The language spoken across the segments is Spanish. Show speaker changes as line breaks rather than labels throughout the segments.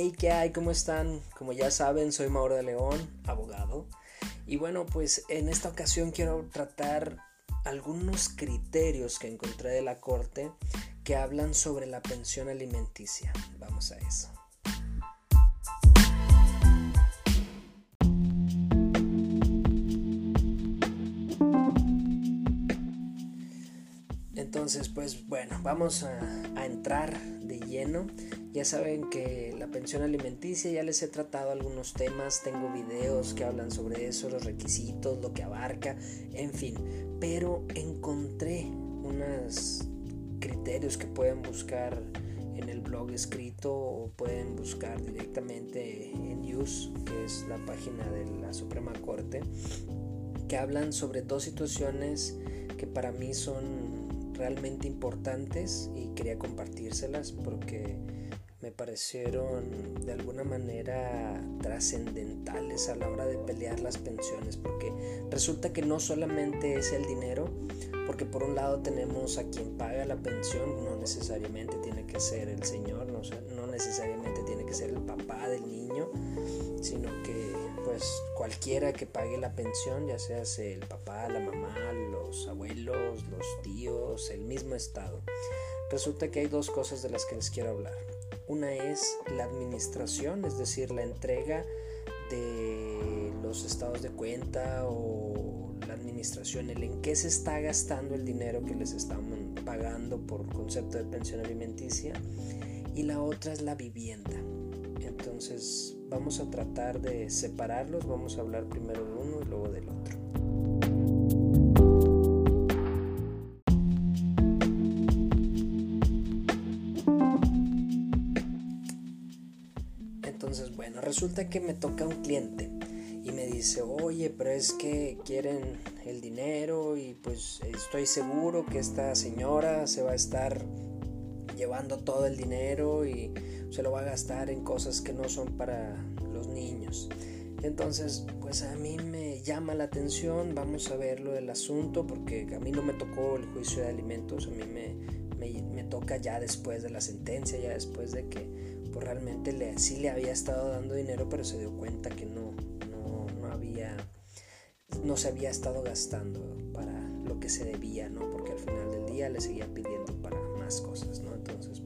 Hey, ¿qué hay? ¿Cómo están? Como ya saben, soy Mauro de León, abogado. Y bueno, pues en esta ocasión quiero tratar algunos criterios que encontré de la Corte que hablan sobre la pensión alimenticia. Vamos a eso. Entonces, pues bueno, vamos a, entrar de lleno. Ya saben que la pensión alimenticia, ya les he tratado algunos temas, tengo videos que hablan sobre eso, los requisitos, lo que abarca, en fin. Pero encontré unos criterios que pueden buscar en el blog escrito o pueden buscar directamente en Use, que es la página de la Suprema Corte, que hablan sobre dos situaciones que para mí son realmente importantes y quería compartírselas porque me parecieron de alguna manera trascendentales a la hora de pelear las pensiones porque resulta que no solamente es el dinero porque por un lado tenemos a quien paga la pensión no necesariamente tiene que ser el señor no, no necesariamente tiene que ser el papá del niño sino pues cualquiera que pague la pensión, ya sea el papá, la mamá, los abuelos, los tíos, el mismo estado. Resulta que hay dos cosas de las que les quiero hablar. Una es la administración, es decir, la entrega de los estados de cuenta o la administración, el en qué se está gastando el dinero que les están pagando por concepto de pensión alimenticia. Y la otra es la vivienda. Entonces vamos a tratar de separarlos, vamos a hablar primero de uno y luego del otro. Entonces, bueno, resulta que me toca un cliente y me dice, oye, pero es que quieren el dinero y pues estoy seguro que esta señora se va a estar llevando todo el dinero y se lo va a gastar en cosas que no son para los niños. Entonces, pues a mí me llama la atención, vamos a ver lo del asunto, porque a mí no me tocó el juicio de alimentos, a mí me, me, toca ya después de la sentencia, ya después de que pues realmente le, sí le había estado dando dinero, pero se dio cuenta que no, no, no había, no se había estado gastando para lo que se debía, ¿no? Porque al final del día le seguía pidiendo para más cosas, ¿no? Entonces,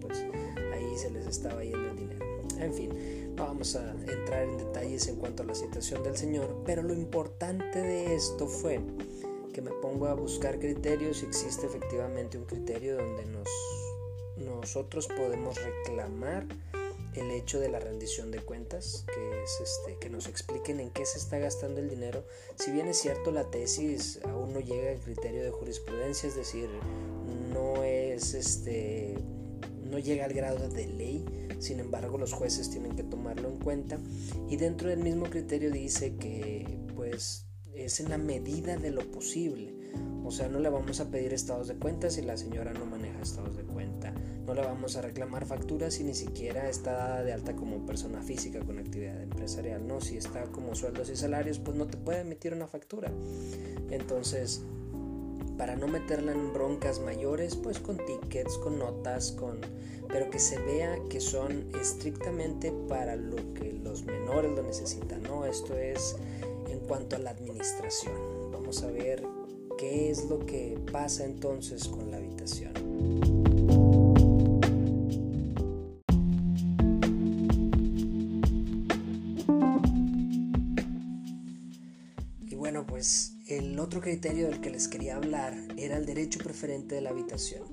se les estaba yendo el dinero. En fin, no vamos a entrar en detalles en cuanto a la situación del Señor, pero lo importante de esto fue que me pongo a buscar criterios y existe efectivamente un criterio donde nos, nosotros podemos reclamar el hecho de la rendición de cuentas, que es este, que nos expliquen en qué se está gastando el dinero. Si bien es cierto la tesis aún no llega al criterio de jurisprudencia, es decir, no es este no llega al grado de ley, sin embargo los jueces tienen que tomarlo en cuenta y dentro del mismo criterio dice que pues es en la medida de lo posible. O sea, no le vamos a pedir estados de cuenta si la señora no maneja estados de cuenta. No le vamos a reclamar facturas si ni siquiera está dada de alta como persona física con actividad empresarial. No, si está como sueldos y salarios, pues no te puede emitir una factura. Entonces, para no meterla en broncas mayores, pues con tickets, con notas, con pero que se vea que son estrictamente para lo que los menores lo necesitan, ¿no? Esto es en cuanto a la administración. Vamos a ver qué es lo que pasa entonces con la habitación. Otro criterio del que les quería hablar era el derecho preferente de la habitación.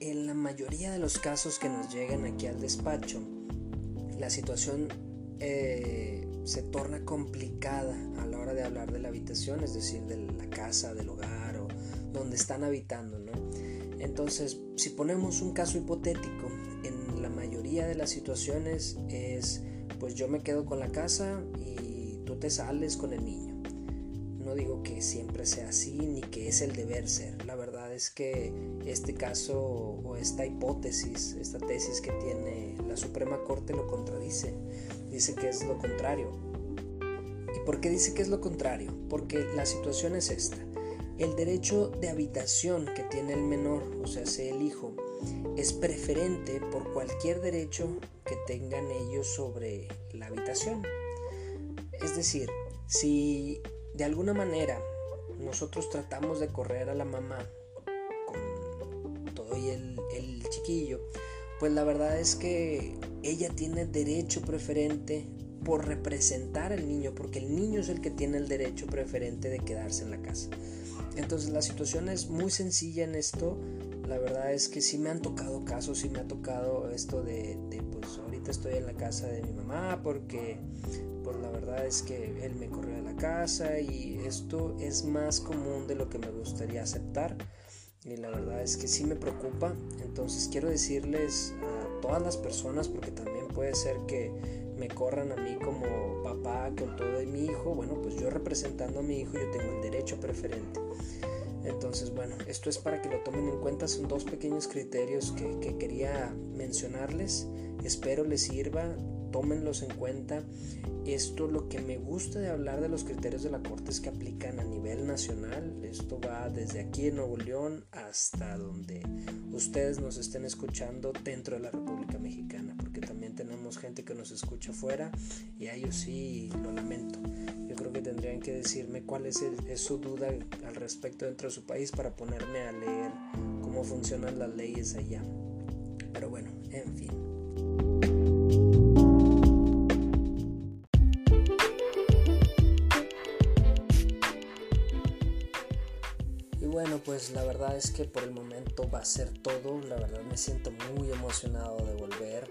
En la mayoría de los casos que nos llegan aquí al despacho, la situación eh, se torna complicada a la hora de hablar de la habitación, es decir, de la casa, del hogar o donde están habitando. ¿no? Entonces, si ponemos un caso hipotético, en la mayoría de las situaciones es, pues yo me quedo con la casa y tú te sales con el niño no digo que siempre sea así ni que es el deber ser. La verdad es que este caso o esta hipótesis, esta tesis que tiene la Suprema Corte lo contradice. Dice que es lo contrario. ¿Y por qué dice que es lo contrario? Porque la situación es esta. El derecho de habitación que tiene el menor, o sea, sea el hijo, es preferente por cualquier derecho que tengan ellos sobre la habitación. Es decir, si de alguna manera nosotros tratamos de correr a la mamá con todo y el, chiquillo, pues la verdad es que ella tiene derecho preferente por representar al niño, porque el niño es el que tiene el derecho preferente de quedarse en la casa. Entonces la situación es muy sencilla en esto. La verdad es que sí me han tocado casos, sí me ha tocado esto de, pues estoy en la casa de mi mamá porque pues la verdad es que él me corrió de la casa y esto es más común de lo que me gustaría aceptar y la verdad es que sí me preocupa. Entonces quiero decirles a todas las personas porque también puede ser que me corran a mí como papá con todo de mi hijo, bueno, pues yo representando a mi hijo yo tengo el derecho preferente. Entonces, bueno, esto es para que lo tomen en cuenta, son dos pequeños criterios que, que quería mencionarles, espero les sirva, tómenlos en cuenta. Esto lo que me gusta de hablar de los criterios de la Corte es que aplican a nivel nacional. Esto va desde aquí en Nuevo León hasta donde ustedes nos estén escuchando dentro de la República Mexicana, también tenemos gente que nos escucha fuera y a ellos sí lo lamento. Yo creo que tendrían que decirme cuál es, su duda al respecto dentro de su país para ponerme a leer cómo funcionan las leyes allá. Pero bueno, en fin. pues la verdad es que por el momento va a ser todo. La verdad me siento muy emocionado de volver.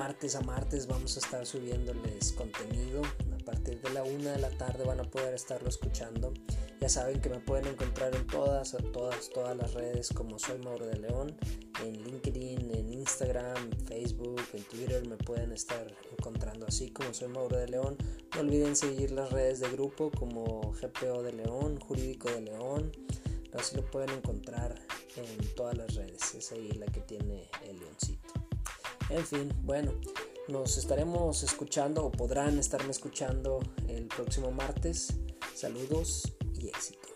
Martes a martes vamos a estar subiéndoles contenido. A partir de la una de la tarde van a poder estarlo escuchando. Ya saben que me pueden encontrar en todas, todas, todas las redes como soy Mauro de León. En LinkedIn, en Instagram, Facebook, en Twitter me pueden estar encontrando así como soy Mauro de León. No olviden seguir las redes de grupo como GPO de León, Jurídico de León. Así lo pueden encontrar en todas las redes. Es ahí la que tiene el leoncito. En fin, bueno, nos estaremos escuchando o podrán estarme escuchando el próximo martes. Saludos y éxito.